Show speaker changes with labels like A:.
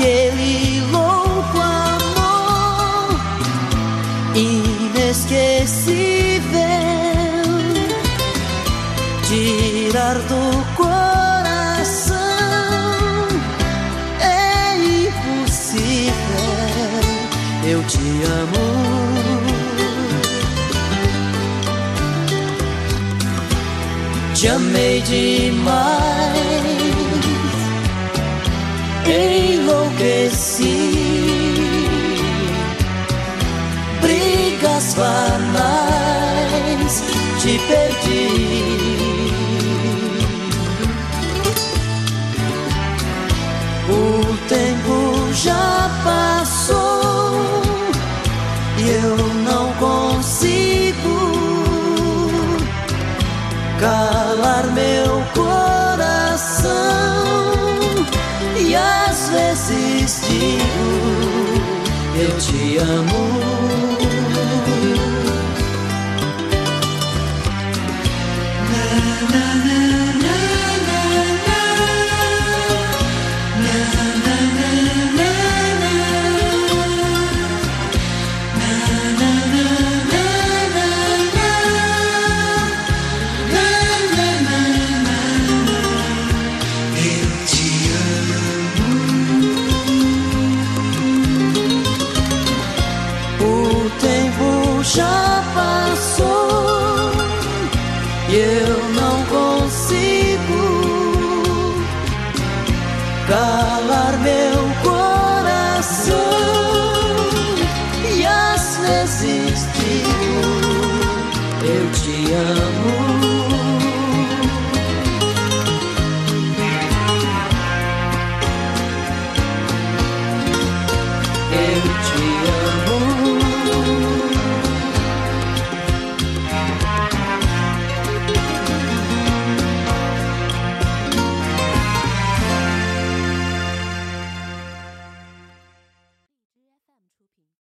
A: aquele louco amor inesquecível tirar do coração é impossível. Eu te amo. Te amei demais enlouqueci. Brigas banais, te perdi. Digo eu te amo. Te amo.